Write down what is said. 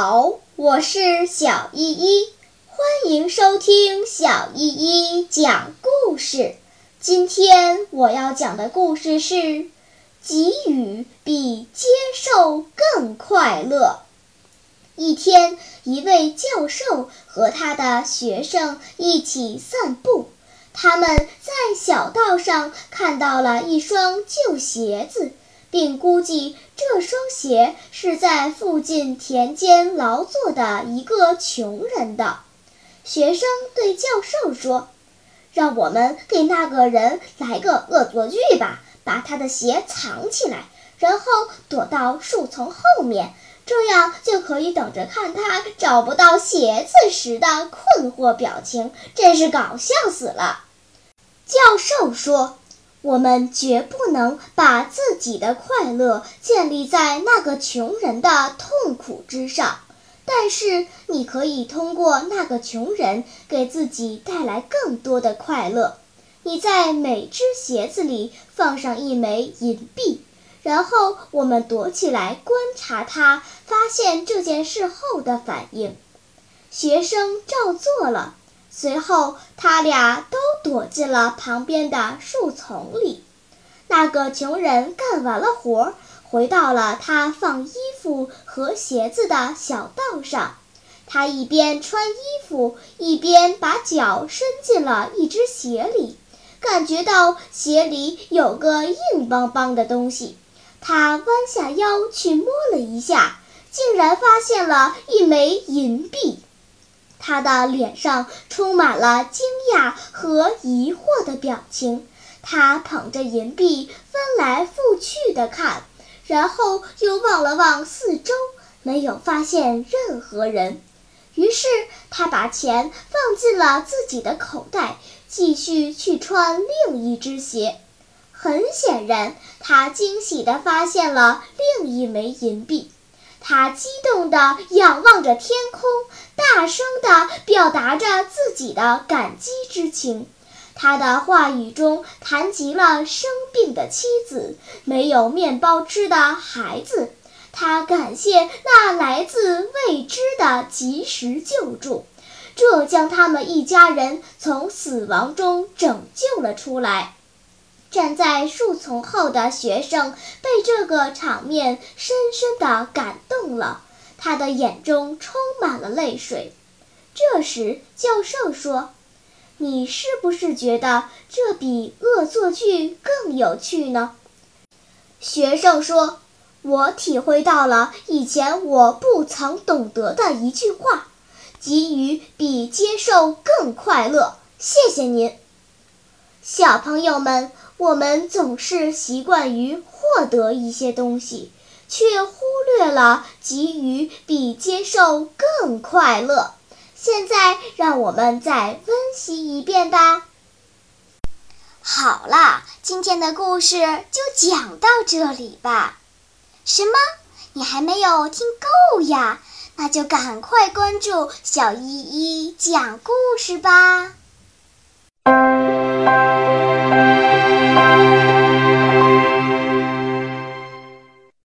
好我是小依依，欢迎收听小依依讲故事。今天我要讲的故事是：给予比接受更快乐。一天，一位教授和他的学生一起散步，他们在小道上看到了一双旧鞋子。并估计这双鞋是在附近田间劳作的一个穷人的。学生对教授说：“让我们给那个人来个恶作剧吧，把他的鞋藏起来，然后躲到树丛后面，这样就可以等着看他找不到鞋子时的困惑表情，真是搞笑死了。”教授说。我们绝不能把自己的快乐建立在那个穷人的痛苦之上，但是你可以通过那个穷人给自己带来更多的快乐。你在每只鞋子里放上一枚银币，然后我们躲起来观察他发现这件事后的反应。学生照做了。随后，他俩都躲进了旁边的树丛里。那个穷人干完了活，回到了他放衣服和鞋子的小道上。他一边穿衣服，一边把脚伸进了一只鞋里，感觉到鞋里有个硬邦邦的东西。他弯下腰去摸了一下，竟然发现了一枚银币。他的脸上充满了惊讶和疑惑的表情，他捧着银币翻来覆去的看，然后又望了望四周，没有发现任何人。于是他把钱放进了自己的口袋，继续去穿另一只鞋。很显然，他惊喜地发现了另一枚银币。他激动地仰望着天空，大声地表达着自己的感激之情。他的话语中谈及了生病的妻子、没有面包吃的孩子。他感谢那来自未知的及时救助，这将他们一家人从死亡中拯救了出来。站在树丛后的学生被这个场面深深地感动了，他的眼中充满了泪水。这时，教授说：“你是不是觉得这比恶作剧更有趣呢？”学生说：“我体会到了以前我不曾懂得的一句话：给予比接受更快乐。”谢谢您，小朋友们。我们总是习惯于获得一些东西，却忽略了给予比接受更快乐。现在，让我们再温习一遍吧。好啦，今天的故事就讲到这里吧。什么？你还没有听够呀？那就赶快关注小依依讲故事吧。